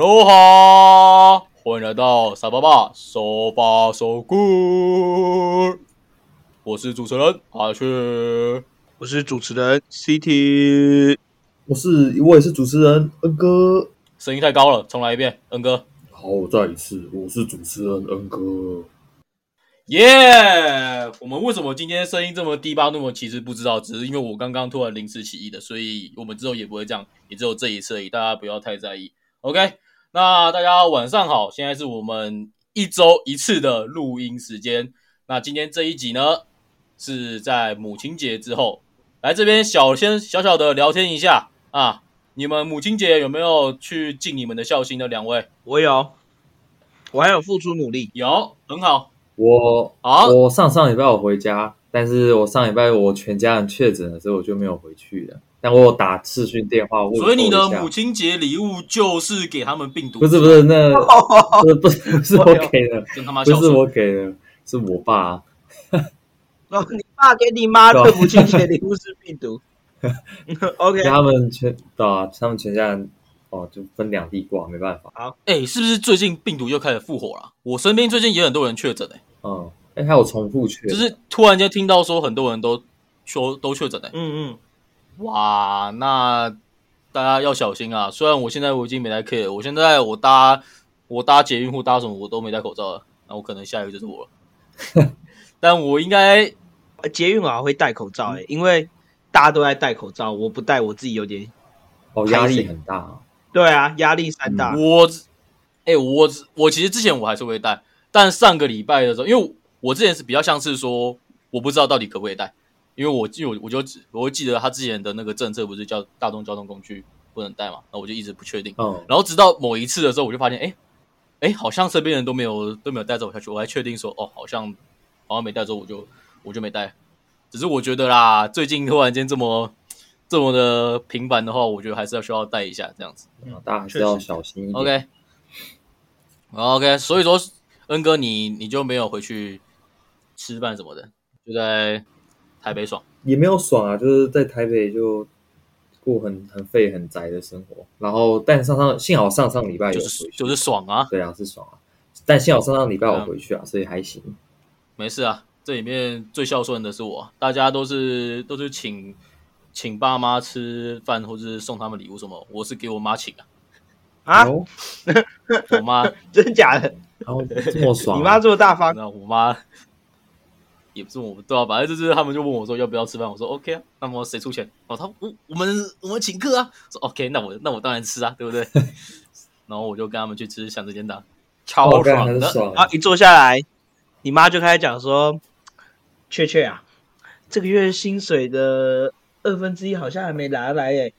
哈喽哈，欢迎来到傻爸爸手把手故，我是主持人阿雀。我是主持人 CT，我是我也是主持人恩哥。声音太高了，重来一遍，恩哥。好，我再一次，我是主持人恩哥。耶！我们为什么今天声音这么低八度？其实不知道，只是因为我刚刚突然临时起意的，所以我们之后也不会这样，也只有这一次而已，大家不要太在意。OK，那大家晚上好，现在是我们一周一次的录音时间。那今天这一集呢，是在母亲节之后。来这边小先小小的聊天一下啊！你们母亲节有没有去尽你们的孝心的两位？我有，我还有付出努力，有很好。我好，我上上礼拜我回家，但是我上礼拜我全家人确诊了，所以我就没有回去了。但我有打视讯电话问所以你的母亲节礼物就是给他们病毒？不是不是，那 不是不是不是我给的，跟他妈不是我给的，是我爸。哦，你爸给你妈的母亲节礼物是病毒。OK，他们全对啊，他们全家人哦，就分两地挂，没办法。好，哎，是不是最近病毒又开始复活了？我身边最近也很多人确诊哎。嗯，哎，还有重复确，就是突然间听到说很多人都说都确诊哎。嗯嗯，哇，那大家要小心啊！虽然我现在我已经没戴 K 了，我现在我搭我搭捷运或搭什么我都没戴口罩了，那我可能下一个就是我了。但我应该。捷运我会戴口罩哎，因为大家都在戴口罩，我不戴我自己有点哦压力很大。对啊，压力山大。我哎，我我其实之前我还是会戴，但上个礼拜的时候，因为我之前是比较像是说我不知道到底可不可以戴，因为我记我我就我会记得他之前的那个政策不是叫大众交通工具不能带嘛，那我就一直不确定。嗯。然后直到某一次的时候，我就发现哎哎，好像身边人都没有都没有带着我下去，我还确定说哦，好像好像没带着我就。我就没带，只是我觉得啦，最近突然间这么这么的频繁的话，我觉得还是要需要带一下这样子。大家还是要小心一点。OK，OK，所以说恩哥你你就没有回去吃饭什么的，就在台北爽，也没有爽啊，就是在台北就过很很废很宅的生活。然后但上上幸好上上礼拜有回去，就是爽啊，对啊是爽啊。但幸好上上礼拜我回去啊，所以还行，没事啊。这里面最孝顺的是我，大家都是都是请请爸妈吃饭，或者是送他们礼物什么，我是给我妈请啊。啊，我妈 真假的？然后这么爽，你妈这么大方？那我妈也不是我们对啊，反正就是他们就问我说要不要吃饭，我说 OK 啊。那么谁出钱？哦，他我我们我们请客啊。说 OK，那我那我当然吃啊，对不对？然后我就跟他们去吃响子煎蛋，超爽的啊！一坐下来，你妈就开始讲说。雀雀啊，这个月薪水的二分之一好像还没拿来诶，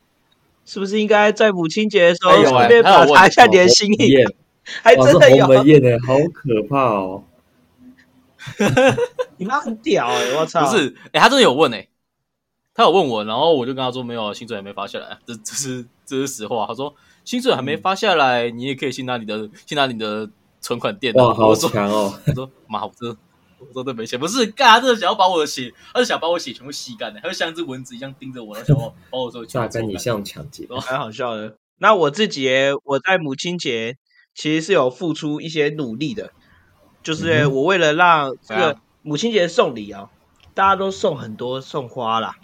是不是应该在母亲节的时候顺便考察一下你的心意？还真的有红宴的，好可怕哦！你妈很屌哎，我操！不是，哎，他真的有问哎，他有问我，然后我就跟他说没有，薪水还没发下来，这这是这是实话。他说薪水还没发下来，你也可以先拿你的先拿你的存款垫。哇，好强哦！他说妈，我真的。我真的没钱，不是干，他真的想要把我的血，他是想把我血全部吸干的，他就像一只蚊子一样盯着我，然后想要把我说榨干你像抢劫，蛮好笑的。那我自己，我在母亲节其实是有付出一些努力的，就是我为了让这个母亲节送礼啊，大家都送很多送花啦，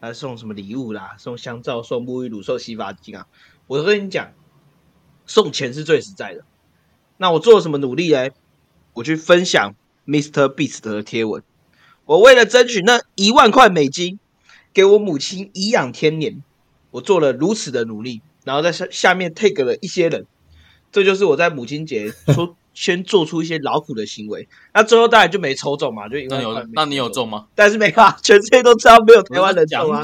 还送什么礼物啦，送香皂、送沐浴乳、送洗发精啊。我跟你讲，送钱是最实在的。那我做了什么努力呢？我去分享。Mr. Beast 的贴文，我为了争取那一万块美金，给我母亲颐养天年，我做了如此的努力，然后在下下面 take 了一些人，这就是我在母亲节说先做出一些劳苦的行为，那最后当然就没抽中嘛，就那有那你有中吗？但是没办法，全世界都知道没有台湾人中啊，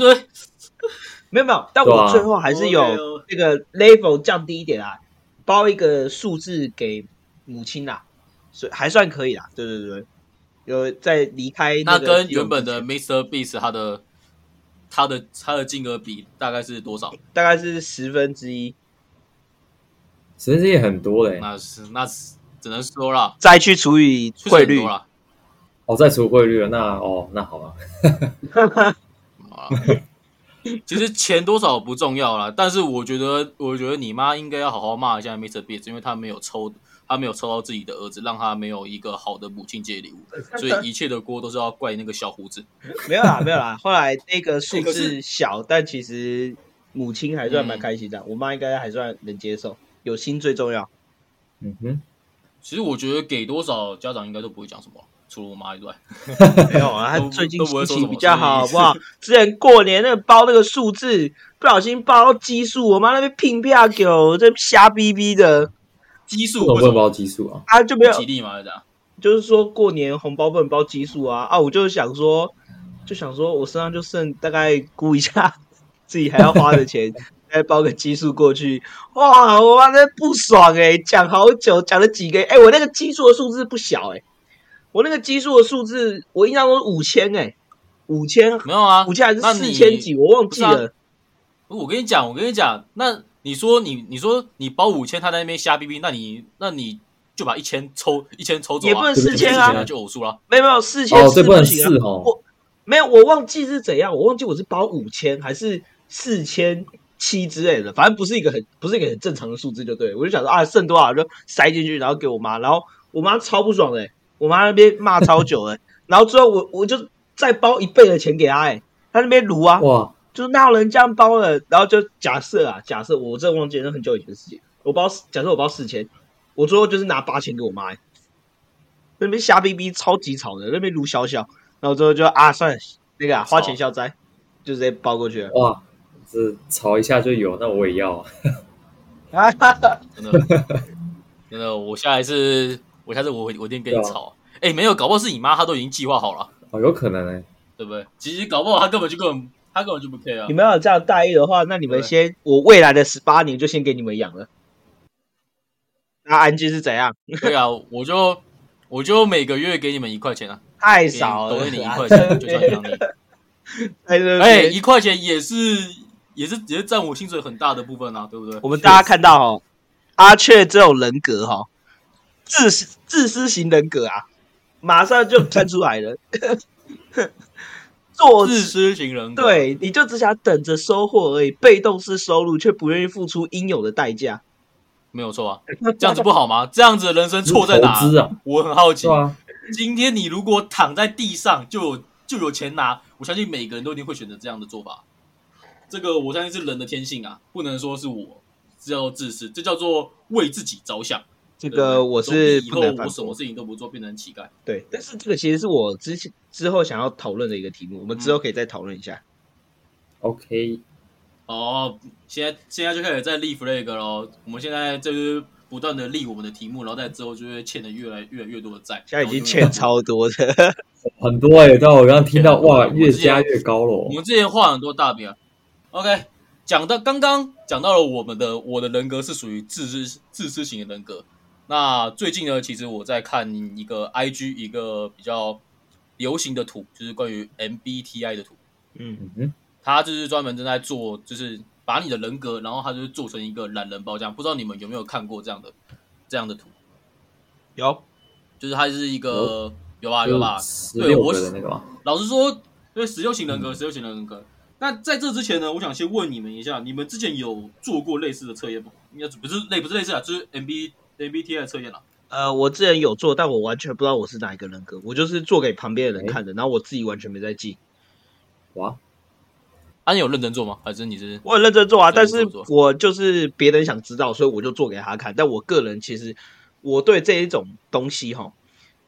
没有没有，但我最后还是有那个 level 降低一点啊，包一个数字给母亲啦。所以还算可以啦，对对对，有在离开那跟原本的 Mr. Beast 他的他的他的金额比大概是多少？大概是十分之一，十分之一很多嘞。那是那是只能说了，再去除以汇率了。哦，再除汇率了，那哦，那好了。其实钱多少不重要啦，但是我觉得，我觉得你妈应该要好好骂一下 Mr. Beast，因为他没有抽，他没有抽到自己的儿子，让他没有一个好的母亲节礼物，所以一切的锅都是要怪那个小胡子。没有啦，没有啦。后来那个数字小，但其实母亲还算蛮嗯开心的，我妈应该还算能接受，有心最重要。嗯哼，其实我觉得给多少家长应该都不会讲什么，除了我妈以外。没有啊，他最近心情比较好，好不好？之前过年那个包那个数字，不小心包到奇数，我妈那边拼票给我，这瞎逼逼的，基数为什么为什么不能包基数啊？啊就没有，吉利嘛？还是这样？就是说过年红包不能包奇数啊啊！我就想说，就想说我身上就剩大概估一下自己还要花的钱，再包个基数过去，哇！我妈那不爽哎、讲好久，讲了几个哎、我那个基数的数字不小哎、我那个基数的数字，我印象中五千哎，五千没有啊，五千还是四千几，我忘记了。我跟你讲，我跟你讲，那你说你你说你包五千，他在那边瞎逼逼，那你那你就把一千抽一千抽走、啊，也不能4000就啊就偶数了。没有没有四千哦，四这不能行啊四哦。我没有，我忘记是怎样，我忘记我是包五千还是四千七之类的，反正不是一个很不是一个很正常的数字，就对我就想说啊，剩多少就塞进去，然后给我妈，然后我妈超不爽的、欸我妈那边骂超久了、然后最后我我就再包一倍的钱给她、哎，她那边撸啊，哇，就是哪有人这样包的？然后就假设啊，假设我真忘记了，那很久以前的事情。我包假设我包四千，我最后就是拿八千给我妈、欸，那边瞎逼逼超级吵的，那边卢小小，然后最后就啊算了，那个、啊、花钱消灾，就直接包过去了。哇，这炒一下就有，那我也要啊。啊哈哈，真的，真的，我下一次我下次我我一定跟你对啊吵。哎、没有，搞不好是你妈，她都已经计划好了，哦，有可能哎、对不对？其实搞不好她根本就根本她根本就不 care 啊你。们要有这样待遇的话，那你们先，我未来的十八年就先给你们养了。那安居是怎样？对啊，我就我就每个月给你们一块钱啊，太少了，抖给你一块钱，就算养你。哎，对哎、对一块钱也是也是也是占我薪水很大的部分啊，对不对？我们大家看到哦，阿雀这种人格哈、自私自私型人格啊，马上就看出来了。做自私型人格，对，你就只想等着收获而已，被动式收入却不愿意付出应有的代价。没有错啊，这样子不好吗？这样子的人生错在哪？啊，我很好奇。啊，今天你如果躺在地上就有就有钱拿，我相信每个人都一定会选择这样的做法。这个我相信是人的天性啊，不能说是我这叫自私，这叫做为自己着想。这个我是以后。我什么事情都不做，变成乞丐。对，但是这个其实是我之前之后想要讨论的一个题目，我们之后可以再讨论一下。OK，哦，现在现在就开始在立 flag 喽。我们现在就是不断的立我们的题目，然后在之后就会欠的越来越来越多的债。现在已经欠超多的，很多哎、对啊，我刚刚听到哇，越加越高了我。们之前画很多大饼啊。OK，讲到刚刚讲到了我们的我的人格是属于自私自私型的人格。那最近呢，其实我在看一个 IG 一个比较流行的图，就是关于 MBTI 的图。嗯，嗯哼，他就是专门正在做，就是把你的人格，然后他就是做成一个懒人包这样。不知道你们有没有看过这样的这样的图？有就是它是一个有吧有吧，对我个的那个嘛，老实说，对十六型人格，嗯十六型人格。那在这之前呢，我想先问你们一下，你们之前有做过类似的测验吗？应该不是类不是类似啊，就是 M B MBTI 的测验了。呃，我之前有做，但我完全不知道我是哪一个人格，我就是做给旁边的人看的，然后我自己完全没在记。哇，啊，你有认真做吗？还是你是我很认真做啊，但是我就是别人想知道，所以我就做给他看。但我个人其实我对这一种东西哈，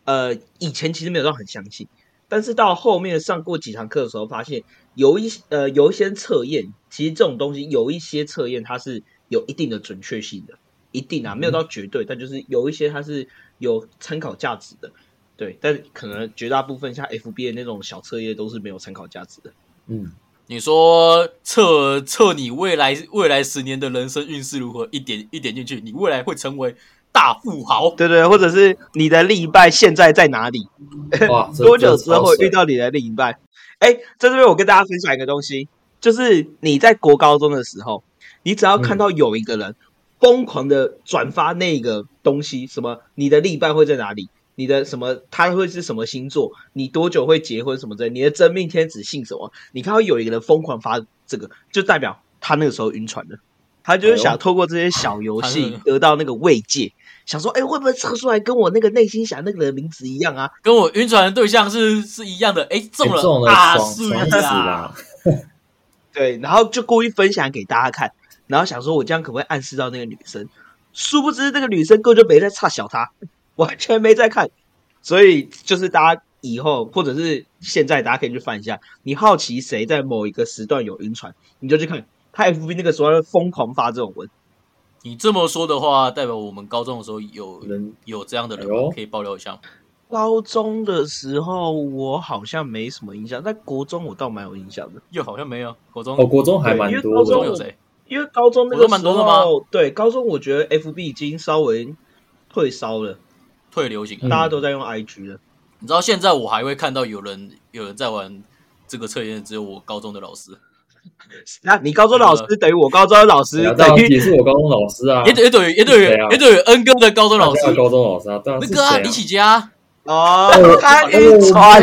呃，以前其实没有到很相信，但是到后面上过几堂课的时候，发现有一呃有一些测验，其实这种东西有一些测验它是有一定的准确性的，一定啊，没有到绝对，但就是有一些它是有参考价值的。对，但可能绝大部分像 FB 的那种小测验都是没有参考价值的。嗯，你说测测你未来未来十年的人生运势如何？一点一点进去，你未来会成为大富豪。对对，或者是你的另一半现在在哪里？多久之后会遇？到你的另一半？哎，在这边我跟大家分享一个东西，就是你在国高中的时候，你只要看到有一个人疯狂的转发那个东西，什么你的另一半会在哪里？你的什么他会是什么星座？你多久会结婚？什么之类？你的真命天子姓什么？你看到有一个人疯狂发这个，就代表他那个时候晕船了。他就是想透过这些小游戏得到那个慰藉，想说，哎，会不会测出来跟我那个内心想那个人名字一样啊？跟我晕船的对象是是一样的？哎，中了，中了，啊，是啊，对，然后就故意分享给大家看，然后想说，我这样可不可以暗示到那个女生？殊不知，那个女生根本就没在差小他，完全没在看。所以，就是大家以后或者是现在，大家可以去翻一下，你好奇谁在某一个时段有晕船，你就去看。他 F B 那个时候疯狂发这种文，你这么说的话，代表我们高中的时候有人有这样的人，可以爆料一下吗。高中的时候我好像没什么印象，但国中我倒蛮有印象的。又好像没有国中哦，国中还蛮多。高中有谁？因为高中那个时候，对高中我觉得 F B 已经稍微退烧了，退流行，大家都在用 I G 了。你知道现在我还会看到有人有人在玩这个测验，只有我高中的老师。那你高中老师等于我高中老师，等于也是我高中老师啊，也等也等于也等于也等于恩哥的高中老师，高中老师啊，那个啊李启佳。哦，他晕船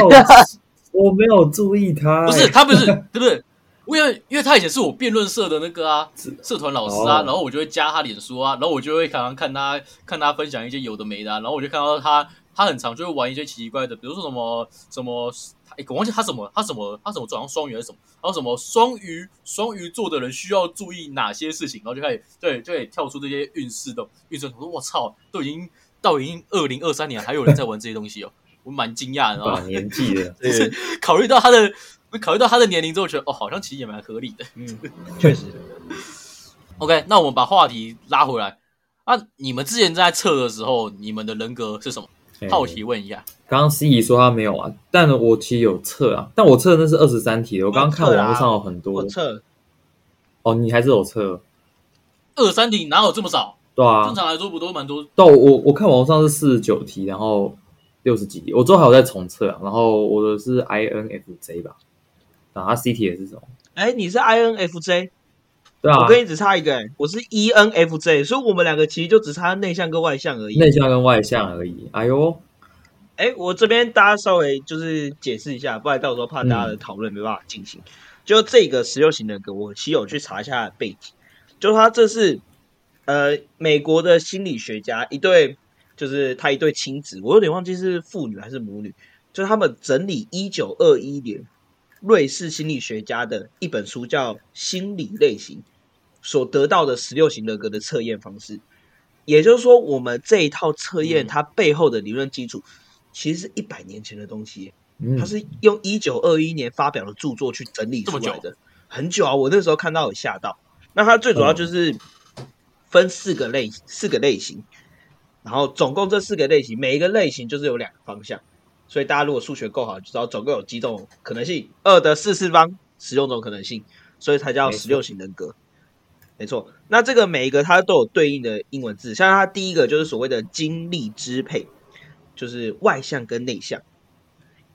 我没有注意他，不是他不是对不对？因为因为他以前是我辩论社的那个啊社团老师啊，然后我就会加他脸书啊，然后我就会常常看他看他分享一些有的没的，然后我就看到他他很常就会玩一些奇奇怪的，比如说什么什么。哎，我忘记他什么，他什么，他什么转向双鱼还是什么？然后什么双鱼双鱼座的人需要注意哪些事情？然后就开始对，就可以跳出这些运势的运势。我说我操，都已经到已经二零二三年，还有人在玩这些东西哦，我蛮惊讶的。啊，年纪的，就是考虑到他的，考虑到他的年龄之后，觉得哦，好像其实也蛮合理的。嗯，确实。OK，那我们把话题拉回来。啊，你们之前在测的时候，你们的人格是什么？好奇问一下，刚刚司仪说他没有啊，但我其实有测啊，但我测的那是二十三题的。我刚刚看网络上有很多我测，哦，你还是有测二十三题，哪有这么少？对啊，正常来说不都蛮多？到，我我看网络上是四十九题，然后六十几题，我最后还有在重测啊。然后我的是 INFJ 吧，然后 CT 也是什么？哎，你是 INFJ？对啊，我跟你只差一个，我是 ENFJ，所以我们两个其实就只差内向跟外向而已。内向跟外向而已。哎呦，哎，我这边大家稍微就是解释一下，不然到时候怕大家的讨论没办法进行。就这个十六型人格，我其实有去查一下背景，就他这是呃美国的心理学家一对，就是他一对亲子，我有点忘记是父女还是母女，就是他们整理一九二一年瑞士心理学家的一本书，叫《心理类型》。所得到的十六型人格的测验方式，也就是说，我们这一套测验它背后的理论基础，其实是一百年前的东西。它是用一九二一年发表的著作去整理出来的，很久啊！我那时候看到有吓到。那它最主要就是分四个类四个类型，然后总共这四个类型，每一个类型就是有两个方向。所以大家如果数学够好，就知道总共有几种可能性，二的四次方十六种可能性，所以才叫十六型人格。没错，那这个每一个它都有对应的英文字，像它第一个就是所谓的精力支配，就是外向跟内向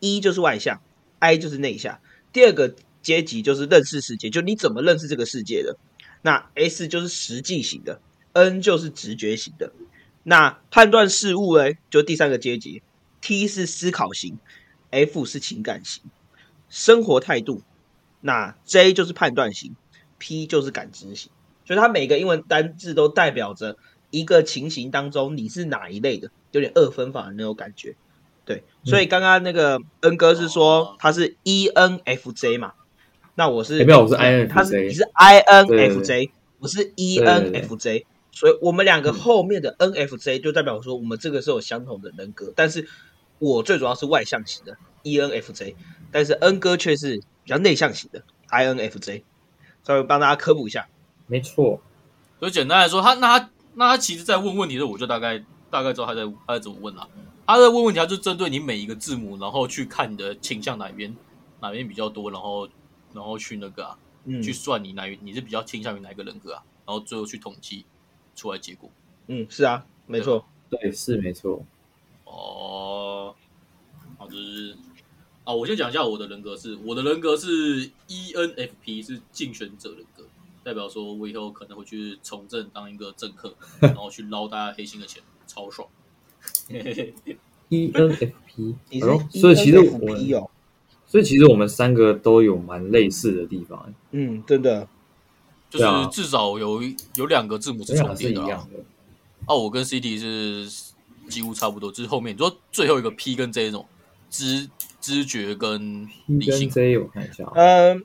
，E 就是外向，I 就是内向。第二个阶级就是认识世界，就你怎么认识这个世界的。那 S 就是实际型的，N 就是直觉型的。那判断事物呢，就第三个阶级，T 是思考型，F 是情感型，生活态度。那 J 就是判断型，P 就是感知型。所以它每个英文单字都代表着一个情形当中你是哪一类的，有点二分法的那种感觉。对，所以刚刚那个恩哥是说他是 ENFJ 嘛？那我是没有，我是 INFJ，他是你是 INFJ，我是 ENFJ，所以我们两个后面的 NFJ 就代表说我们这个是有相同的人格，但是我最主要是外向型的 ENFJ，但是恩哥却是比较内向型的 INFJ，稍微帮大家科普一下。没错，所以简单来说，他那他那他其实，在问问题的时候，我就大概大概知道他在他在怎么问了。他在问问题，他就针对你每一个字母，然后去看你的倾向哪边哪边比较多，然后然后去那个啊，去算你哪你是比较倾向于哪一个人格啊，然后最后去统计出来结果。嗯，是啊，没错，对，是没错。哦，好，就是啊，我先讲一下我的人格是，我的人格是 ENFP，是竞选者人格。代表说，我以后可能会去从政当一个政客，然后去捞大家黑心的钱，超爽。E P，你是所以其实我所以其实我们三个都有蛮类似的地方，嗯，真的，就是至少有一有两个字母是重叠的啦。一样的。啊，我跟 CD 是几乎差不多，就是后面你说最后一个 P 跟 J 那种知知觉跟 P 跟理性，J 我看一下啊，嗯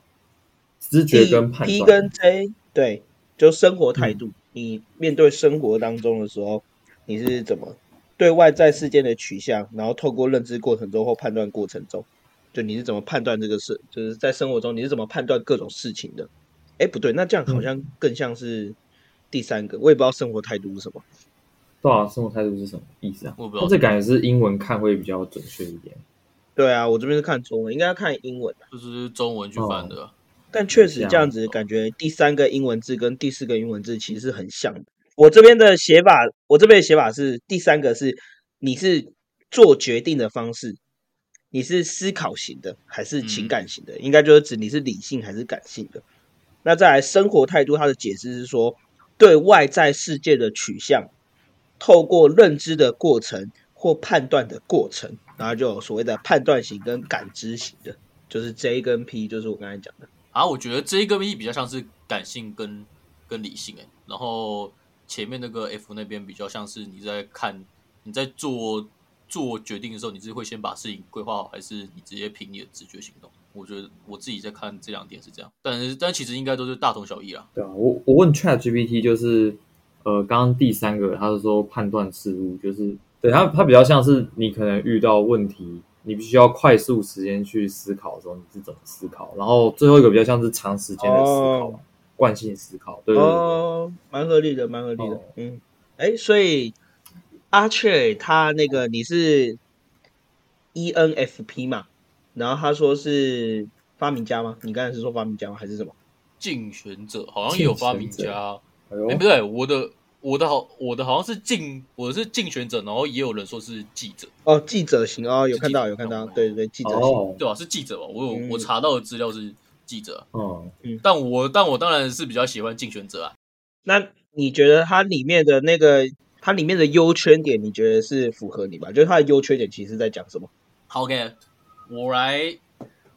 知觉跟判 P。跟 J 对，就生活态度。你面对生活当中的时候，你是怎么对外在事件的取向，然后透过认知过程中或判断过程中，就你是怎么判断这个事，就是在生活中你是怎么判断各种事情的？哎，不对，那这样好像更像是第三个，我也不知道生活态度是什么。对啊，生活态度是什么意思啊？我不知道那这感觉是英文看会比较准确一点。对啊，我这边是看中文，应该要看英文。就是中文去翻的。但确实这样子，感觉第三个英文字跟第四个英文字其实是很像的。我这边的写法，我这边的写法是第三个是你是做决定的方式，你是思考型的还是情感型的？应该就是指你是理性还是感性的。那再来生活态度，它的解释是说对外在世界的取向，透过认知的过程或判断的过程，然后就有所谓的判断型跟感知型的，就是 J 跟 P，就是我刚才讲的。啊，我觉得这一个 E 比较像是感性跟跟理性哎，然后前面那个 F 那边比较像是你在看你在做做决定的时候，你是会先把事情规划好，还是你直接凭你的直觉行动？我觉得我自己在看这两点是这样，但是但其实应该都是大同小异啦。对啊，我我问 Chat GPT 就是，呃，刚刚第三个他是说判断事物，就是对他他比较像是你可能遇到问题，你必须要快速时间去思考的时候，你是怎么思考，然后最后一个比较像是长时间的思考，哦惯性思考，对对对对哦，蛮合理的，蛮合理的。哦嗯，哎，所以阿雀他那个你是 E ENFP 嘛？然后他说是发明家吗？你刚才是说发明家吗？还是什么？竞选者好像也有发明家，哎、不对，我的我的好我的好像是竞我是竞选者，然后也有人说是记者，哦，记者型哦，有看到有看到，哦对对对，记者型。哦，对吧、是记者吧？我有、嗯我查到的资料是记者，哦嗯，但我但我当然是比较喜欢竞选者啊。那你觉得它里面的那个它里面的优缺点，你觉得是符合你吧？就是它的优缺点其实在讲什么？好，OK，我来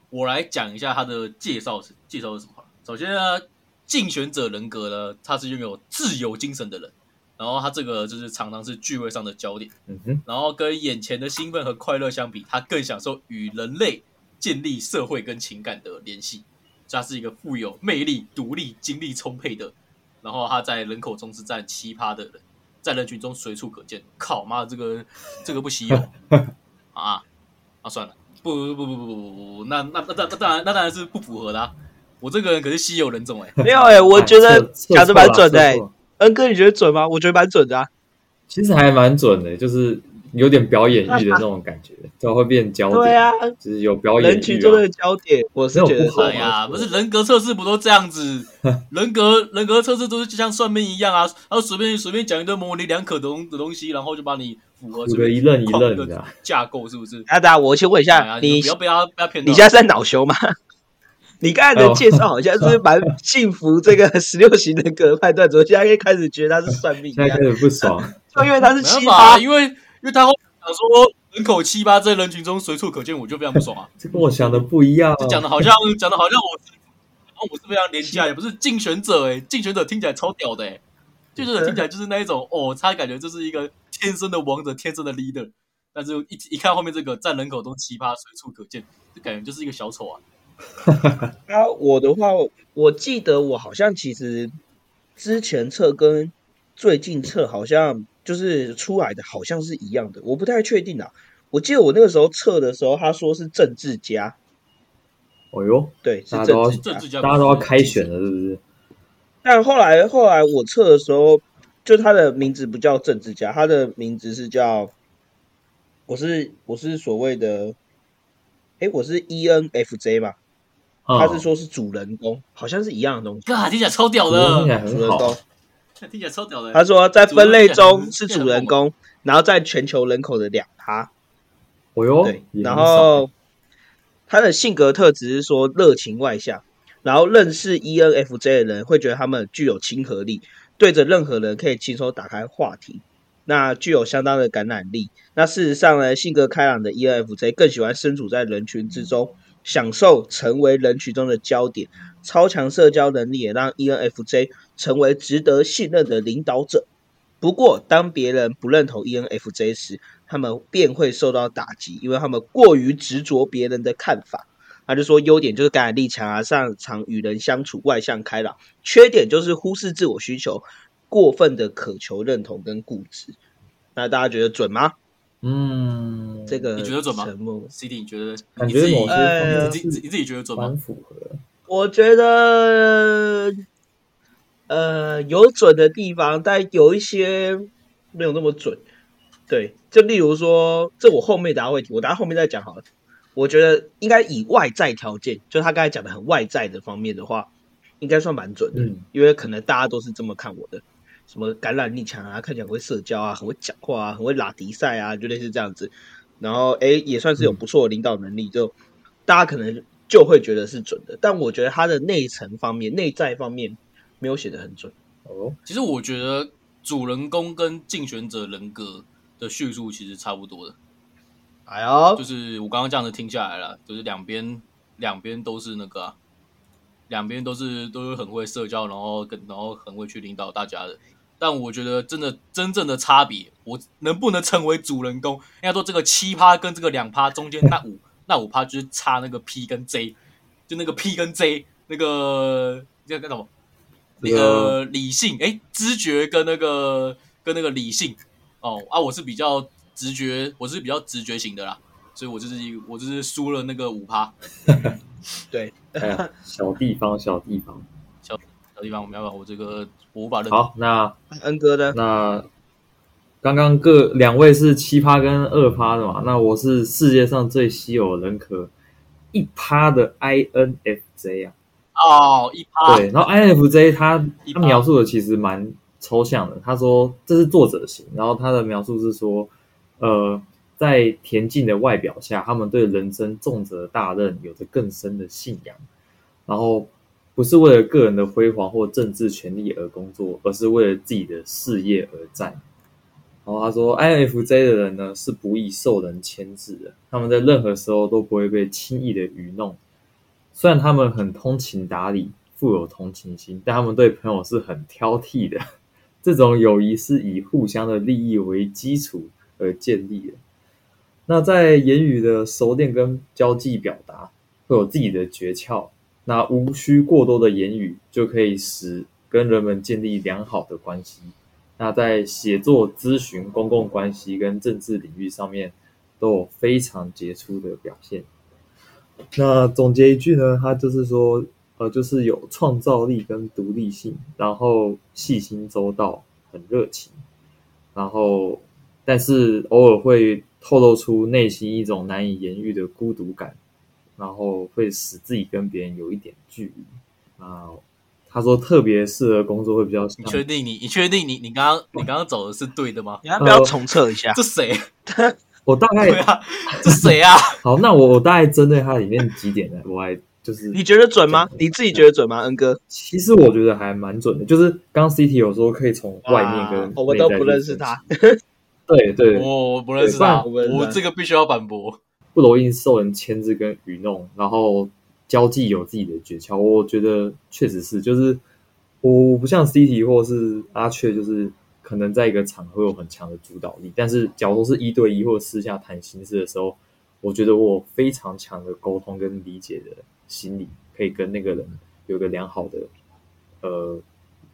我来讲一下他的介绍是介绍是什么。首先呢，竞选者人格呢，他是拥有自由精神的人，然后他这个就是常常是聚会上的焦点，嗯哼，然后跟眼前的兴奋和快乐相比，他更享受与人类建立社会跟情感的联系。他是一个富有魅力、独立、精力充沛的，然后他在人口中是占奇葩的人，在人群中随处可见。靠妈，这个这个不稀有 啊啊！算了，不不不不不不不，那那那那那当然那当然是不符合的、啊。我这个人可是稀有人种哎、没有哎、我觉得测讲的蛮准的、欸。恩哥，你觉得准吗？我觉得蛮准的啊。其实还蛮准的，就是有点表演欲的那种感觉，对吧，会变焦点，对啊，就是有表演欲、啊。人群中的焦点，我是觉得哎呀，不是人格测试不都这样子？人格人格测试都是就像算命一样啊，然后随便随便讲一堆模棱两可的东的东西，然后就把你符合这个一愣一愣的啊架构，是不是？阿达，我先问一下，你不要被他被他骗。你现在在恼羞吗？你刚才的介绍好像是蛮幸福这个十六型人格的判断怎么，现在又开始觉得他是算命现在开，始不爽，就因为他是没办七法啊，八，因为因为他会讲说人口七八在人群中随处可见，我就非常不爽啊。这跟我想的不一样、啊。这讲的好像讲的好像我是，然后我是非常廉价，也不是竞选者哎、竞选者听起来超屌的哎、竞选者听起来就是那一种哦，他感觉就是一个天生的王者，天生的 leader，但是一一看后面这个占人口中奇葩随处可见，就感觉就是一个小丑啊。啊，我的话，我记得我好像其实之前测跟最近测好像就是出来的好像是一样的，我不太确定啊。我记得我那个时候测的时候，他说是政治家，哦呦，对，是大家都要政治家。大家都要开选了，是不是？但后来后来我测的时候，就他的名字不叫政治家，他的名字是叫，我是我是所谓的，诶，我是 E ENFJ 嘛，嗯他是说是主人公，好像是一样的东西。嘎，听起来超屌听起来的，主人公很好，，听起来超屌的。他说在分类中是主人公，然后在全球人口的两趴，哦哟，对，然也很少后他的性格特质是说热情外向，然后认识 E ENFJ 的人会觉得他们具有亲和力，对着任何人可以轻松打开话题，那具有相当的感染力。那事实上呢，性格开朗的 E ENFJ 更喜欢身处在人群之中，享受成为人群中的焦点。超强社交能力也让 ENFJ 成为值得信任的领导者。不过，当别人不认同 ENFJ 时，他们便会受到打击，因为他们过于执着别人的看法。他就说，优点就是感染力强啊，擅长与人相处，外向开朗；缺点就是忽视自我需求，过分的渴求认同跟固执。那大家觉得准吗？嗯，这个你觉得准吗沉默？CD，你觉得感你自己觉某些呃方面你自己你自己觉得准吗蛮？符合。我觉得，呃，有准的地方，但有一些没有那么准。对，就例如说，这我后面大家会提，我等下后面再讲好了。我觉得应该以外在条件，就他刚才讲的很外在的方面的话，应该算蛮准的，嗯因为可能大家都是这么看我的，什么感染力强啊，看起来很会社交啊，很会讲话啊，很会拉迪赛啊，就类似这样子。然后，哎，也算是有不错的领导能力，就大家可能就会觉得是准的。但我觉得他的内层方面、内在方面没有写的很准。哦，其实我觉得主人公跟竞选者人格的叙述其实差不多的，哎呦就，是我刚刚这样子听下来了，就是两边两边都是那个、啊，两边都是都是很会社交，然后跟然后很会去领导大家的。但我觉得真的真正的差别，我能不能成为主人公，应该说这个七趴跟这个两趴中间那五那五趴就是差那个 P 跟 J，就那个 P 跟 J 那个叫叫什么，那个个理性哎，知觉跟那个跟那个理性。哦啊，我是比较直觉，我是比较直觉型的啦，所以我就是我就是输了那个五趴。对，哎呀，小地方，小地方。小地方，没办法，我这个我无法认同。好，那恩哥呢？那刚刚各两位是七趴跟二趴的嘛？那我是世界上最稀有的人格一趴的 INFJ 啊。哦，一趴，对，然后 INFJ 他他描述的其实蛮抽象的。他说这是作者型，然后他的描述是说，呃，在恬静的外表下，他们对人生重责大任有着更深的信仰，然后不是为了个人的辉煌或政治权利而工作，而是为了自己的事业而战。然后他说，INFJ 的人呢是不易受人牵制的，他们在任何时候都不会被轻易的愚弄。虽然他们很通情达理、富有同情心，但他们对朋友是很挑剔的。这种友谊是以互相的利益为基础而建立的。那在言语的熟练跟交际表达，会有自己的诀窍。那无需过多的言语，就可以使跟人们建立良好的关系。那在写作、咨询、公共关系跟政治领域上面，都有非常杰出的表现。那总结一句呢，他就是说，呃，就是有创造力跟独立性，然后细心周到，很热情，然后但是偶尔会透露出内心一种难以言喻的孤独感，然后会使自己跟别人有一点距离啊。他说特别适合工作会比较像你确定你你确定你你刚刚你刚刚走的是对的吗？你要不要重测一下？这谁？我大概对啊，这谁啊？好，那我我大概针对他里面几点呢，我还就是你觉得准吗？你自己觉得准吗？恩哥，其实我觉得还蛮准的，就是刚 CT 有说可以从外面跟我们都不认识他对对，我我不认识他我这个必须要反驳。不容易受人牵制跟愚弄，然后交际有自己的诀窍，我觉得确实是，就是我不像 CT 或是阿雀，就是可能在一个场合有很强的主导力，但是假如说是一对一或者私下谈心事的时候，我觉得我非常强的沟通跟理解的心理，可以跟那个人有个良好的呃，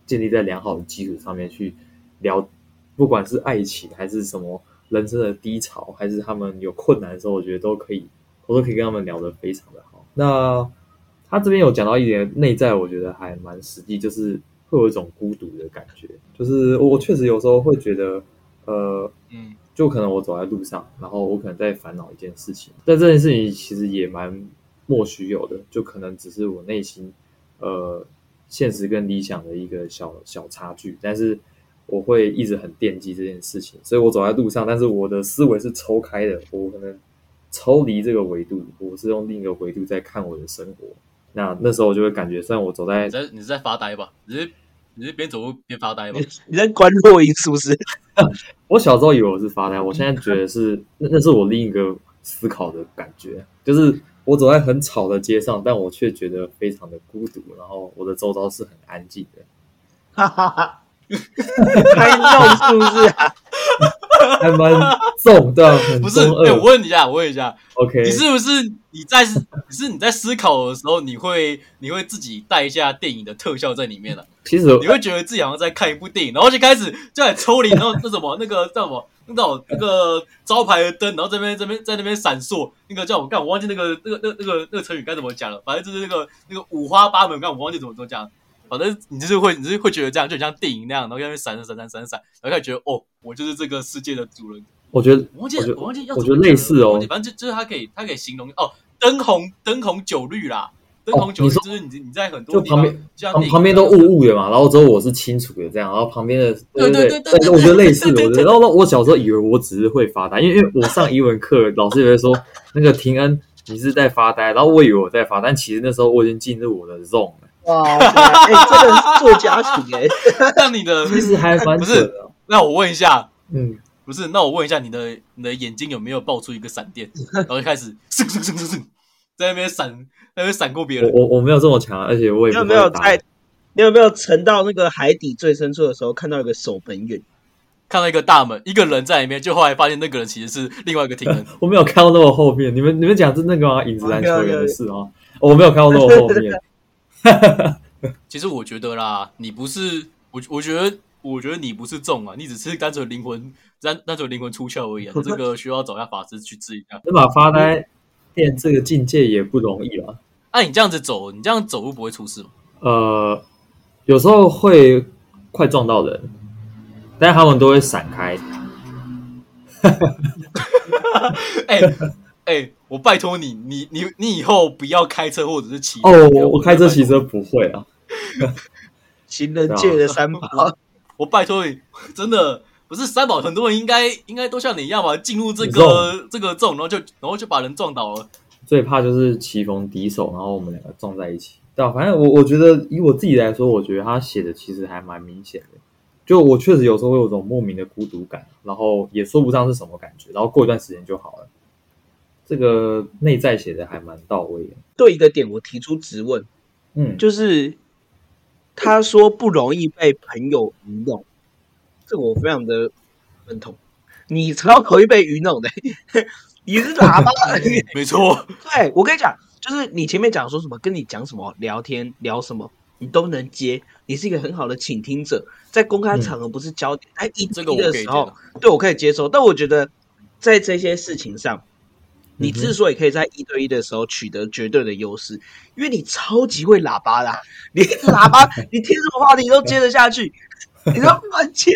建立在良好的基础上面去聊，不管是爱情还是什么人生的低潮，还是他们有困难的时候，我觉得都可以，我都可以跟他们聊得非常的好。那他这边有讲到一点内在，我觉得还蛮实际，就是会有一种孤独的感觉，就是我确实有时候会觉得，呃，嗯，就可能我走在路上，然后我可能在烦恼一件事情，但这件事情其实也蛮莫须有的，就可能只是我内心呃现实跟理想的一个小小差距，但是我会一直很惦记这件事情，所以我走在路上，但是我的思维是抽开的，我可能抽离这个维度，我是用另一个维度在看我的生活。那那时候我就会感觉，虽然我走在你在你是在发呆吧？你是你是边走路边发呆吧你？你在观落音是不是？我小时候以为我是发呆，我现在觉得是那那是我另一个思考的感觉，就是我走在很吵的街上，但我却觉得非常的孤独，然后我的周遭是很安静的，哈哈哈，太弄是不是啊？还蛮重的，很不是，中哎、我。问你一下，我问一下，OK，你是不是你在你是你在思考的时候，你会你会自己带一下电影的特效在里面了、其实你会觉得自己好像在看一部电影，然后就开始就在抽离，然后那什么那个叫什么那种那个招牌的灯，然后这边这边在那边闪烁，那个叫我干，我忘记那个那个那个那个那个成语该怎么讲了，反正就是那个那个五花八门，干我忘记怎么怎么讲。反正你就是会，你就是会觉得这样，就像电影那样，然后在那边闪闪闪闪闪闪，然后开始觉得哦，我就是这个世界的主人。我觉得我忘记我觉得我忘记要我觉得类似哦反正就就是它可以它可以形容哦，灯红灯红酒绿啦，灯红酒绿就是你你在很多就旁边就像旁旁边都雾雾的嘛，然后之后我是清楚的这样，然后旁边的对对对对对我觉得类似，我觉得，然后我小时候以为我只是会发呆，因为因为我上英文课，老师也会说那个廷恩你是在发呆，然后我以为我在发呆，但其实那时候我已经进入我的 zone 了，哇塞，哎，这个是做家庭哎，那你的其实还蛮不是那我问一下，嗯，不是，那我问一下你的你的眼睛有没有爆出一个闪电，然后就开始嗖嗖嗖嗖嗖，在那边闪，在那边闪过别我人。我我没有这么强，而且我也没有在？你有没有沉到那个海底最深处的时候，看到一个守门员？看到一个大门，一个人在里面，就后来发现那个人其实是另外一个挺人。我没有看到那么后面，你们你们讲是那个吗？影子篮球员的事吗？哦我没有看到那么后面，其实我觉得啦，你不是我，我觉得，我觉得你不是中啊，你只是单纯灵魂单单纯灵魂出窍而已啊。这个需要找一下法师去治一下。能把发呆练这个境界也不容易啊。按、你这样子走，你这样走路不会出事吗？呃，有时候会快撞到人，但是他们都会闪开。哎 哎、我拜托你，你你你以后不要开车或者是骑车哦，我我开车骑车不会啊。行人界的三宝，我拜托你，真的不是三宝，很多人应该应该都像你一样吧，进入这个这个 zone，然后就然后就把人撞倒了。最怕就是棋逢敌手，然后我们两个撞在一起。对啊，反正我我觉得以我自己来说，我觉得他写的其实还蛮明显的。就我确实有时候会有种莫名的孤独感，然后也说不上是什么感觉，然后过一段时间就好了。这个内在写的还蛮到位的。对一个点我提出质问，嗯，就是他说不容易被朋友愚弄，这个我非常的认同。你超容易被愚弄的，你是喇叭。没错，对我跟你讲，就是你前面讲说什么，跟你讲什么，聊天聊什么，你都能接，你是一个很好的倾听者，在公开场合不是焦点，在一这个的时候对我可以接受。但我觉得在这些事情上，你之所以可以在一对一的时候取得绝对的优势，因为你超级会喇叭啦，你喇叭，你听什么话题都接得下去，你都乱接，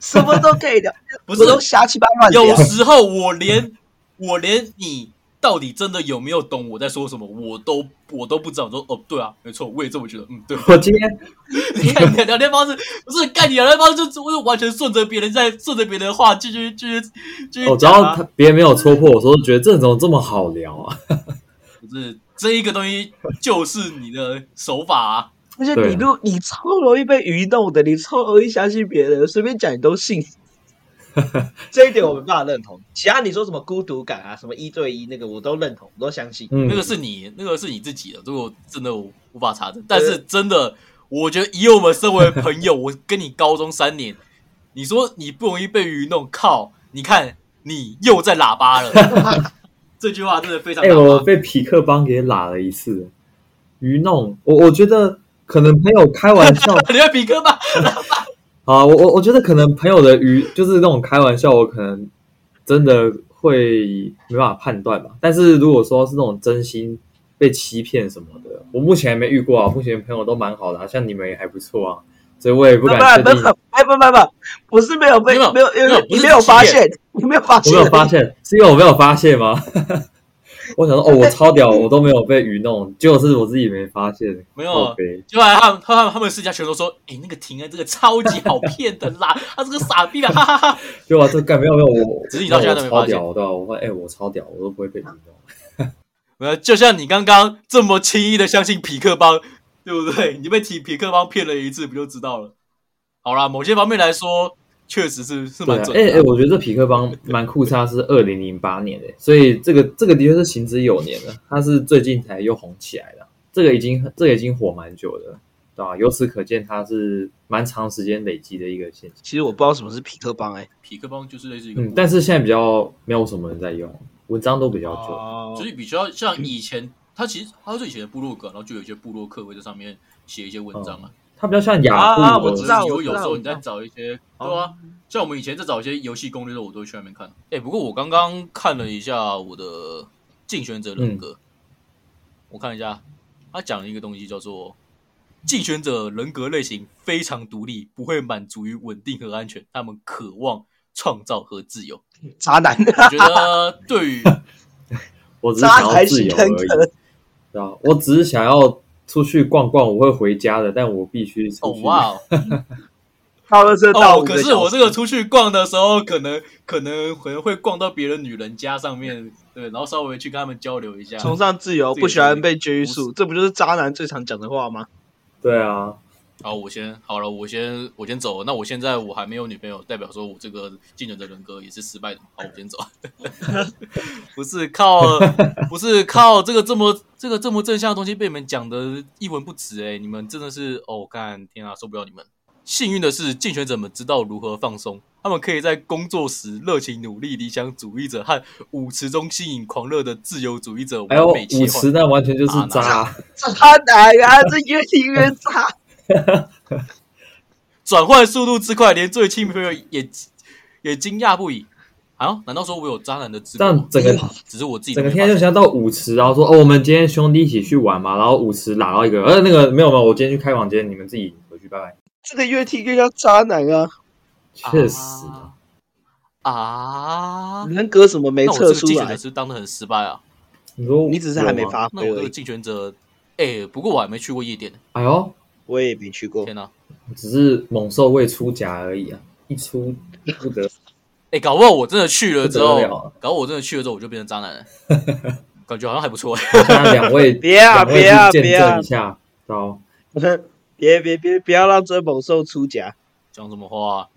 什么都可以聊，不是我都瞎七八乱聊。有时候我连我连你到底真的有没有懂我在说什么，我都我都不知道。我说哦，对啊，没错，我也这么觉得。嗯，对。我今天你看你的聊天方式，不是干你聊天方式就就完全顺着别人在顺着别人的话继续继续继续我，只要他别人没有戳破我说，觉得这怎么这么好聊啊。不是这一个东西就是你的手法啊。而且你都你超容易被愚弄的，你超容易相信别人，随便讲你都信。这一点我没办法认同。其他你说什么孤独感啊，什么一对一那个，我都认同，我都相信。嗯，那个是你，那个是你自己的，这个我真的我无法查证。但是真的，我觉得以我们身为朋友，我跟你高中三年，你说你不容易被愚弄，靠！你看你又在喇叭了，这句话真的非常。我被匹克帮给喇了一次，愚弄我，我觉得可能朋友开玩笑 你会比哥吧？啊，我我我觉得可能朋友的愚就是那种开玩笑，我可能真的会没办法判断吧。但是如果说是那种真心被欺骗什么的，我目前还没遇过啊。目前朋友都蛮好的、啊，像你们也还不错啊，所以我也不敢确定。不不不不不，不是没有被没有没有你没有发现，你没有发现，我没有发现，是因为我没有发现吗？我想说，哦，我超屌，我都没有被愚弄，结果是我自己没发现。没有就后来他们他们他们私家全都说，哎、那个婷恩这个超级好骗的啦，他这个傻逼啊，哈哈哈。就啊，这干没有没有我，只是你到现在都没发现我超屌，对吧、我发现哎、我超屌，我都不会被愚弄。没有，就像你刚刚这么轻易的相信匹克帮，对不对？你被匹匹克帮骗了一次，不就知道了？好啦，某些方面来说，确实是是蛮准的啊。哎哎，我觉得这匹克邦蛮酷，是它是二零零八年的，所以这个这个的确是行之有年了，它是最近才又红起来的，这个已经这个已经火蛮久的了，对吧、由此可见，它是蛮长时间累积的一个现象。其实我不知道什么是匹克帮哎、匹克邦就是类似一个，嗯但是现在比较没有什么人在用，文章都比较久。哦就是比较像以前，它其实它是以前的部落格，然后就有一些部落客会在上面写一些文章啊。它比较像雅虎、啊我知道有有时候你在找一些，哦对啊，像我们以前在找一些游戏攻略的时候，我都会去那边看。哎，不过我刚刚看了一下我的竞选者人格，我看一下，他讲了一个东西叫做竞选者人格类型非常独立，不会满足于稳定和安全，他们渴望创造和自由。渣男，我觉得对于 我只是想要自由而已，对啊？我只是想要出去逛逛，我会回家的，但我必须出去。哦哇哦。到了这到可是我这个出去逛的时候，可能可能可能会逛到别的女人家上面，对，然后稍微去跟他们交流一下。崇尚自由，这个不喜欢被拘不束，这不就是渣男最常讲的话吗？对啊，好，我先好了，我先我先走了。那我现在我还没有女朋友，代表说我这个竞选的人格也是失败的。好，我先走。不是靠，不是靠这个这么这个这么正向的东西被你们讲的一文不值哎、你们真的是哦，干天啊，受不了你们。幸运的是，竞选者们知道如何放松，他们可以在工作时热情努力、理想主义者和舞池中吸引狂热的自由主义者还有完美切舞池换。那完全就是啊渣，渣男啊，这越听越渣。转换速度之快，连最亲朋友也也惊讶不已。啊，难道说我有渣男的资这格吗？整个只是我自己整个天就想到舞池，然后说哦，我们今天兄弟一起去玩嘛，然后舞池拉到一个，呃，那个没有没有，我今天去开房间，你们自己回去，拜拜。这个越听越像渣男啊！确实啊啊！人格什么没测出来个竞选者？是当的很失败啊。你说你只是还没？发挥。那我这个竞选者，哎、不过我还没去过夜店，哎呦，我也没去过天，哪！只是猛兽未出甲而已啊，一出不得。哎、搞不好我真的去了之后搞不好我真的去了之后我就变成渣男了，感觉好像还不错。那两位 别啊两位别啊别啊证一下，好，别别别不要让这猛兽出甲。讲什么话？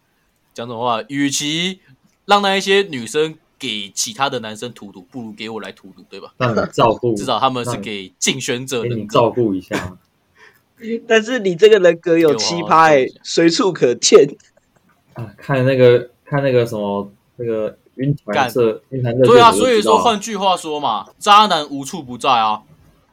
讲什么话？与其让那一些女生给其他的男生荼毒，不如给我来荼毒，对吧？让你照顾，至少他们是给竞选者给你。照顾一下。但是你这个人格有奇葩哎、随处可见。啊，看那个看那个什么那个晕团干社晕团热对啊，所以说换句话说嘛，渣男无处不在啊。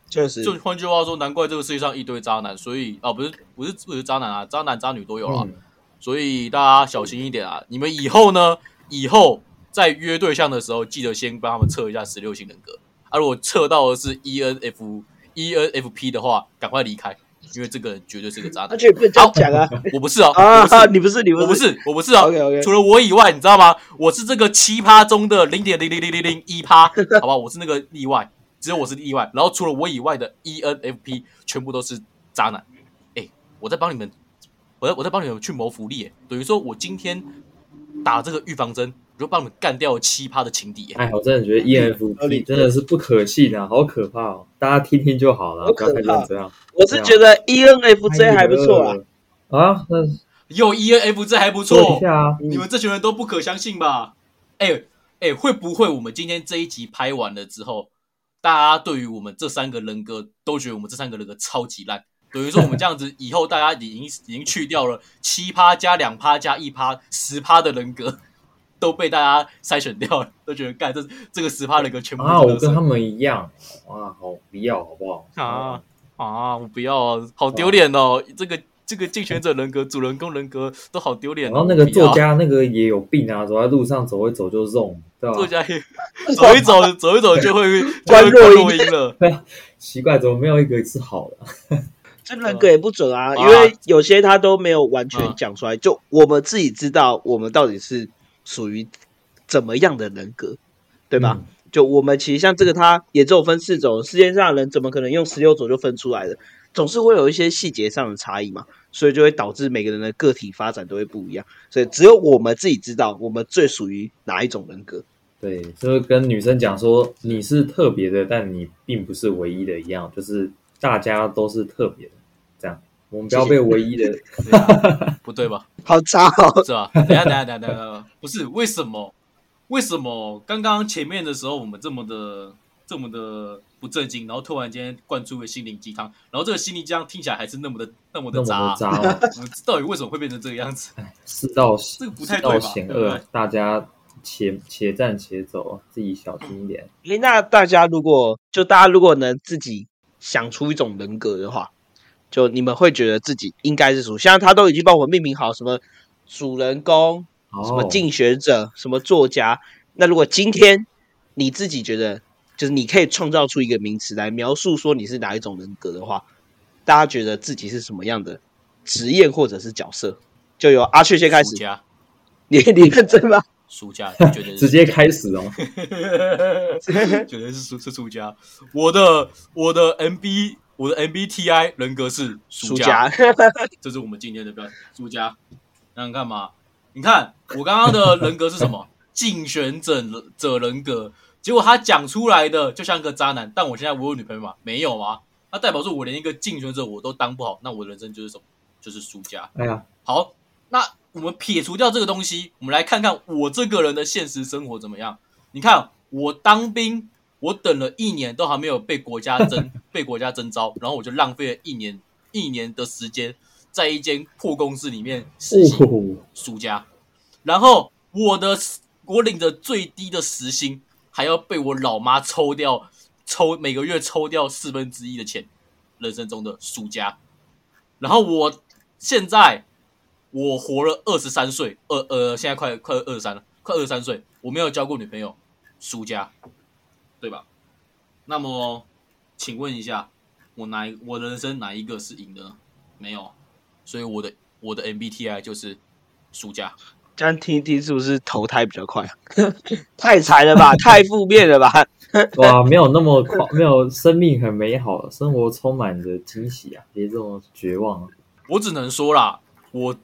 确实就换句话说，难怪这个世界上一堆渣男。所以啊，不是不是不是渣男啊，渣男渣女都有了。嗯所以大家小心一点啊！你们以后呢，以后在约对象的时候，记得先帮他们测一下十六型人格啊。如果测到的是 E ENF ENFP 的话，赶快离开，因为这个人绝对是个渣男。而且不能这样讲啊！我不是哦，啊你不是，你不是你我不是，我不是哦。OK，OK 除了我以外，你知道吗？我是这个奇葩中的零点零零零零零一趴，好吧，我是那个例外，只有我是例外。然后除了我以外的 E ENFP 全部都是渣男。哎，我在帮你们，我在我在帮你们去谋福利，哎，等于说我今天打这个预防针，我就帮你们干掉七趴的情敌。哎哎，我真的觉得 ENFP 真的是不可信啊，好可怕哦！大家听听就好了，不要太认真啊。我是觉得 E ENFJ 还不错啊。啊，那有 E ENFJ 还不说错你们这群人都不可相信吧？哎哎，会不会我们今天这一集拍完了之后，大家对于我们这三个人格都觉得我们这三个人格超级烂？等于说我们这样子以后大家已经已经去掉了七趴加两趴加一趴十趴的人格，都被大家筛选掉了，都觉得干这这个十趴人格全部啊，都是我跟他们一样，啊，好不要好不好？啊啊！我不要啊，好丢脸哦！这个这个竞选者人格、主人公人格都好丢脸、哦。然后那个作家那个也有病啊，走在路上走一走就吧？作家也 走一走，走一走就会就会关若音了。奇怪，怎么没有一个是好的？这人格也不准啊，啊因为有些他都没有完全讲出来，就我们自己知道我们到底是属于怎么样的人格，对吧？嗯就我们其实像这个，它也只有分四种，世界上的人怎么可能用十六种就分出来的？总是会有一些细节上的差异嘛，所以就会导致每个人的个体发展都会不一样。所以只有我们自己知道我们最属于哪一种人格。对，就是跟女生讲说你是特别的，但你并不是唯一的一样，就是大家都是特别的，我们不要被唯一的 不对吧？好渣哦！是吧？等下，等下，等下，等下，不是为什么？为什么刚刚前面的时候我们这么的这么的不正经，然后突然间灌出了心灵鸡汤，然后这个心灵鸡汤听起来还是那么的那么的渣的，渣哦，我们到底为什么会变成这个样子？世道这个不世道太对吧险恶大家且且战且走，自己小心一点。诶，那大家如果就大家如果能自己想出一种人格的话，就你们会觉得自己应该是属，像他都已经帮我命名好什么主人公、什么哦，竞选者、什么作家。那如果今天你自己觉得，就是你可以创造出一个名词来描述说你是哪一种人格的话，大家觉得自己是什么样的职业或者是角色？就由阿雀先开始，输家，你 你认真吗？输家，你觉得直接开始哦。绝对是输是输家。我的我的 MB 我的 MBTI 人格是输输家家，这是我们今天的标题，输家。想想看嘛，你看我刚刚的人格是什么？竞选者者人格。结果他讲出来的就像个渣男，但我现在我有女朋友吗？没有吗？那代表说我连一个竞选者我都当不好，那我的人生就是什么？就是输家。哎呀，好，那我们撇除掉这个东西，我们来看看我这个人的现实生活怎么样。你看，我当兵，我等了一年都还没有被国家征 被国家征召，然后我就浪费了一年一年的时间，在一间破公司里面实习。哦，暑假，然后我的我领着最低的时薪，还要被我老妈抽掉，抽每个月抽掉四分之一的钱，人生中的输家。然后我现在我活了二十三岁，呃呃，现在快快二十三了，快二十三岁，我没有交过女朋友，输家，对吧？那么，请问一下，我哪一我人生哪一个是赢的呢？没有，所以我的我的 MBTI 就是输家。这样听一听是不是投胎比较快？太惨了吧，太负面了吧？哇，没有那么快，没有生命很美好，生活充满着惊喜啊！别这么绝望啊。我只能说啦，我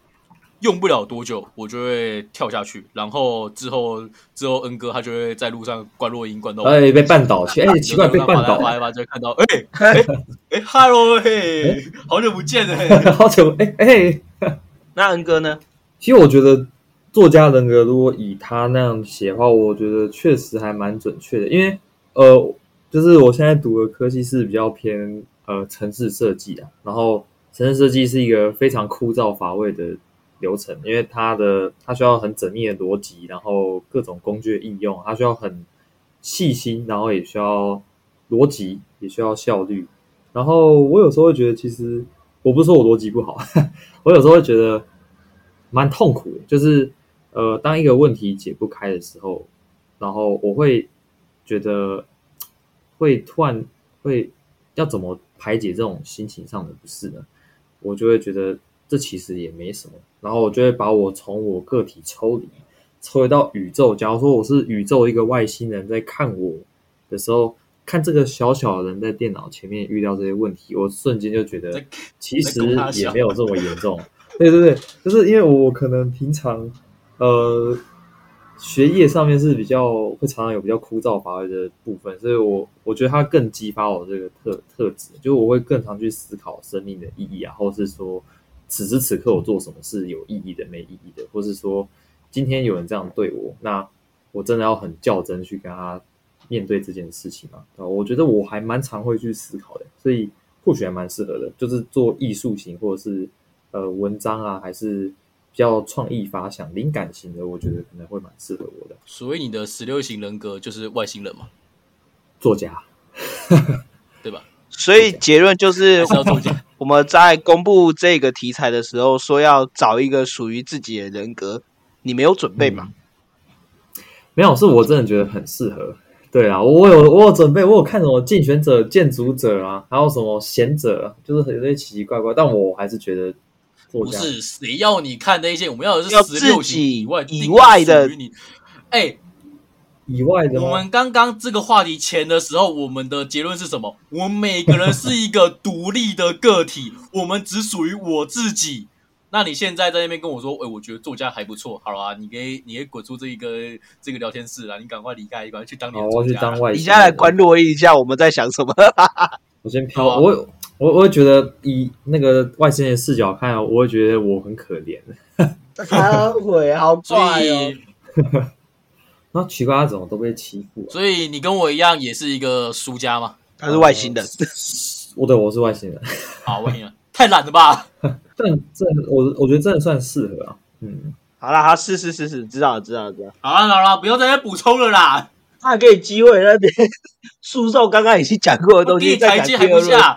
用不了多久，我就会跳下去，然后之后之后恩哥他就会在路上关落音关到我。哎，被绊倒去，哎，奇怪，被绊倒，滑一滑就会看到，哎哎哎，Hello 嘿，好久不见哎，好久，哎哎。那恩哥呢？其实我觉得作家人格如果以他那样写的话，我觉得确实还蛮准确的，因为呃，就是我现在读的科系是比较偏呃城市设计啊，然后城市设计是一个非常枯燥乏味的流程，因为它的它需要很缜密的逻辑，然后各种工具的应用，它需要很细心，然后也需要逻辑，也需要效率。然后我有时候会觉得，其实我不是说我逻辑不好，我有时候会觉得蛮痛苦的，就是呃，当一个问题解不开的时候，然后我会觉得会突然会要怎么排解这种心情上的不适呢？我就会觉得这其实也没什么，然后我就会把我从我个体抽离，抽离到宇宙。假如说我是宇宙一个外星人在看我的时候，看这个小小的人在电脑前面遇到这些问题，我瞬间就觉得其实也没有这么严重。对对对，就是因为我可能平常呃学业上面是比较会常常有比较枯燥乏味的部分，所以我我觉得它更激发我这个特特质，就我会更常去思考生命的意义啊，或是说此时此刻我做什么是有意义的、没意义的，或是说今天有人这样对我，那我真的要很较真去跟他面对这件事情吗？啊，我觉得我还蛮常会去思考的，所以或许还蛮适合的，就是做艺术型或者是呃文章啊，还是比较创意发想、灵感型的，我觉得可能会蛮适合我的。所以你的十六型人格就是外星人嘛，作家，对吧？所以结论就是要作家。我们在公布这个题材的时候，说要找一个属于自己的人格，你没有准备吗？没有，是我真的觉得很适合。对啊，我有我有准备，我有看什么竞选者、建筑者啊，还有什么贤者，就是有些奇奇怪怪，但我还是觉得不是谁要你看那些，我们要的是要十六自己以外以外的你。哎，以外的？我们刚刚这个话题前的时候，我们的结论是什么？我们每个人是一个独立的个体，我们只属于我自己。那你现在在那边跟我说，哎、我觉得作家还不错，好啊，你可以，你可以滚出这一个这个聊天室了，你赶快离开，赶快去当你好，我要去的作家啦。当外星。你现在来关录一下我们在想什么？我先飘，啊我我我会觉得以那个外星人视角看，我会觉得我很可怜。他会好所怪哦以。然后奇怪他怎么都被欺负、啊？所以你跟我一样也是一个输家吗？他是外星人，我对我是外星人，好，外星人，太懒了吧？这这我我觉得真的算适合啊。嗯，好啦，好，是是是是，知道了知道了知道了。好了好了，不要再来补充了啦，他还给你机会那边 诉讼刚刚已经讲过的东西，再讲台阶还不第二轮。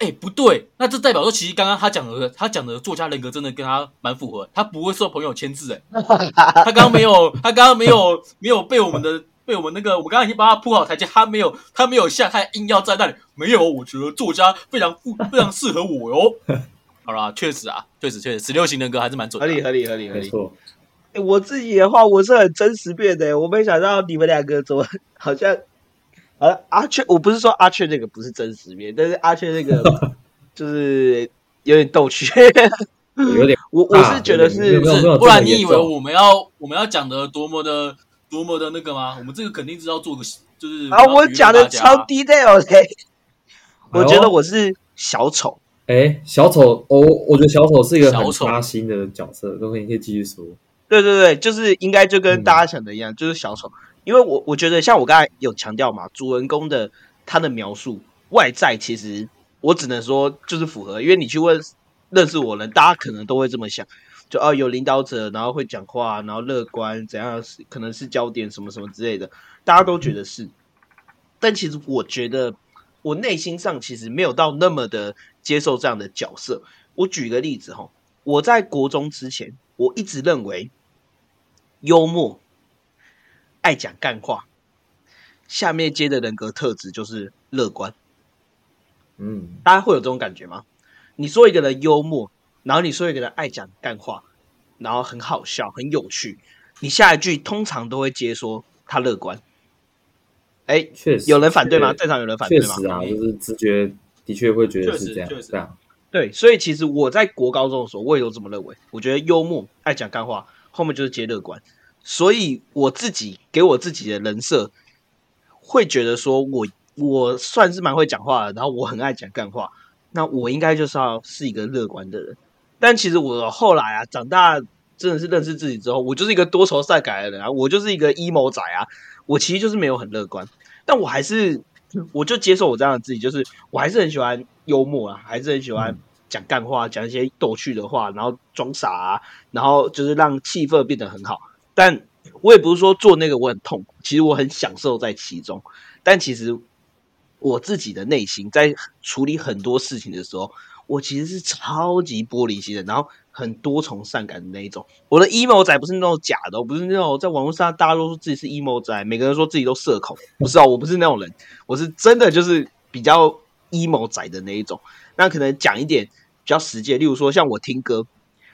下。哎不对，那这代表说，其实刚刚他讲的，他讲的作家人格真的跟他蛮符合，他不会受朋友牵制，哎，他刚刚没有，他刚刚没有没有被我们的。被我们那个，我刚刚已经帮他铺好台阶，他没有，他没有下，他硬要在那里。没有，我觉得作家非常，非常适合我哟。好啦，确实啊，确实确实，十六型人格还是蛮准的。合理合理合理合理。没错。欸我自己的话，我是很真实变的，我没想到你们两个怎么 好像，啊阿雀，我不是说阿雀那个不是真实面，但是阿雀那个 就是有点逗趣。有点 我我是觉得是不然你以为我们要我们要讲的多么的多么的那个吗？我们这个肯定是要做个就是啊，我讲的超低。detail 的，我觉得我是小丑。哎，小丑，我我觉得小丑是一个很小丑扎心的角色，都可以可以继续说。对对对，就是应该就跟嗯大家想的一样，就是小丑。因为我我觉得像我刚才有强调嘛，主人公的他的描述外在，其实我只能说就是符合，因为你去问认识我的人，大家可能都会这么想，就哦有领导者，然后会讲话，然后乐观，怎样可能是焦点什么什么之类的，大家都觉得是。但其实我觉得我内心上其实没有到那么的接受这样的角色。我举个例子哈，我在国中之前，我一直认为幽默、爱讲干话，下面接的人格特质就是乐观。嗯，大家会有这种感觉吗？你说一个人幽默，然后你说一个人爱讲干话，然后很好笑、很有趣，你下一句通常都会接说他乐观。哎，确实有人反对吗？确在场有人反对吗？确实啊，就是直觉的确会觉得是这样这样。对，所以其实我在国高中的时候，我也有这么认为。我觉得幽默、爱讲干话，后面就是接乐观。所以我自己给我自己的人设，会觉得说我我算是蛮会讲话的，然后我很爱讲干话，那我应该就是要是一个乐观的人。但其实我后来啊，长大真的是认识自己之后，我就是一个多愁善感的人啊，我就是一个 emo 仔啊，我其实就是没有很乐观，但我还是我就接受我这样的自己，就是我还是很喜欢幽默啊，还是很喜欢讲干话，讲一些逗趣的话，然后装傻啊，然后就是让气氛变得很好。但我也不是说做那个我很痛苦，其实我很享受在其中。但其实我自己的内心在处理很多事情的时候，我其实是超级玻璃心的，然后很多重善感的那一种。我的 emo 仔不是那种假的，不是那种在网络上大家都说自己是 emo 仔，每个人说自己都社恐，不是哦，我不是那种人，我是真的就是比较 emo 仔的那一种。那可能讲一点比较实际，例如说像我听歌，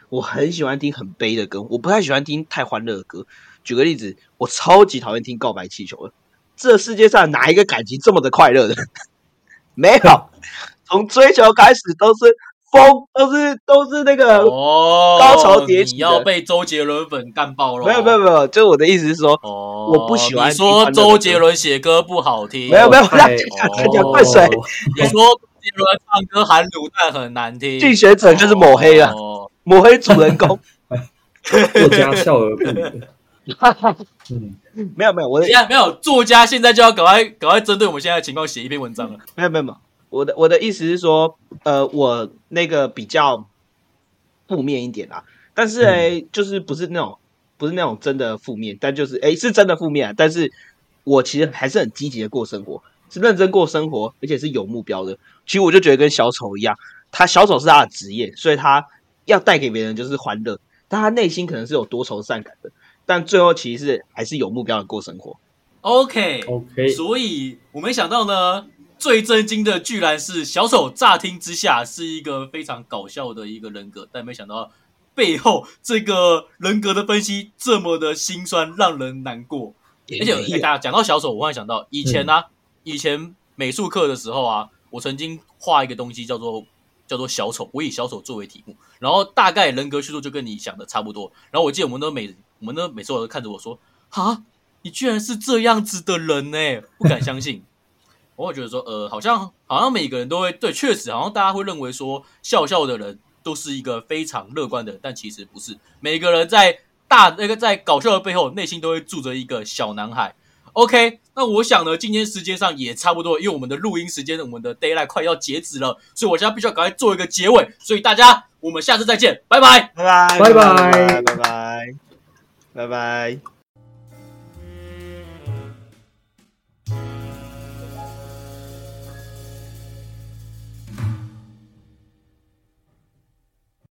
我很喜欢听很悲的歌，我不太喜欢听太欢乐的歌。举个例子，我超级讨厌听告白气球的。这世界上哪一个感情这么的快乐的？没有，从追求开始都是疯，都是都是那个、哦，高潮迭起要被周杰伦粉干爆了。没有没有没有，就我的意思是说，哦，我不喜欢你说周杰伦写歌不好听，没有没有，太让讲讲快水，哦你说周杰伦唱歌含卤蛋很难听，竞选者就是抹黑啊，哦抹黑主人公。作家笑而不语。嗯，没有没有，我的没有作家现在就要赶快赶快针对我们现在的情况写一篇文章了。没有没有没有，我的我的意思是说，呃，我那个比较负面一点啦，但是诶、就是不是那种不是那种真的负面，但就是诶、是真的负面啊，但是我其实还是很积极的过生活，是认真过生活，而且是有目标的。其实我就觉得跟小丑一样，他小丑是他的职业，所以他要带给别人就是欢乐，但他内心可能是有多愁善感的，但最后其实还是有目标的过生活。OK OK 所以我没想到呢，最震惊的居然是小丑，乍听之下是一个非常搞笑的一个人格，但没想到背后这个人格的分析这么的心酸，让人难过。而且，哎大家讲到小丑，我忽然想到以前呢、啊，以前美术课的时候啊，我曾经画一个东西叫做叫做小丑，我以小丑作为题目，然后大概人格叙述就跟你想的差不多。然后我记得我们都每我们都每次我都看着我说：“啊，你居然是这样子的人呢、不敢相信。”我会觉得说，呃，好像好像每个人都会对，确实好像大家会认为说，笑笑的人都是一个非常乐观的人，但其实不是，每个人在大那个在搞笑的背后，内心都会住着一个小男孩。OK，那我想呢，今天时间上也差不多，因为我们的录音时间，我们的 d a y l i g h t 快要截止了，所以我现在必须要赶快做一个结尾。所以大家，我们下次再见，拜拜，拜拜，拜拜拜拜，拜拜，拜拜。